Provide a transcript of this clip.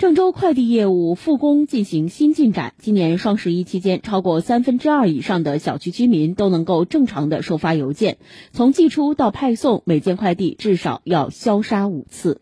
郑州快递业务复工进行新进展今年双十一期间超过三分之二以上的小区居民都能够正常的收发邮件从寄出到派送每件快递至少要消杀五次。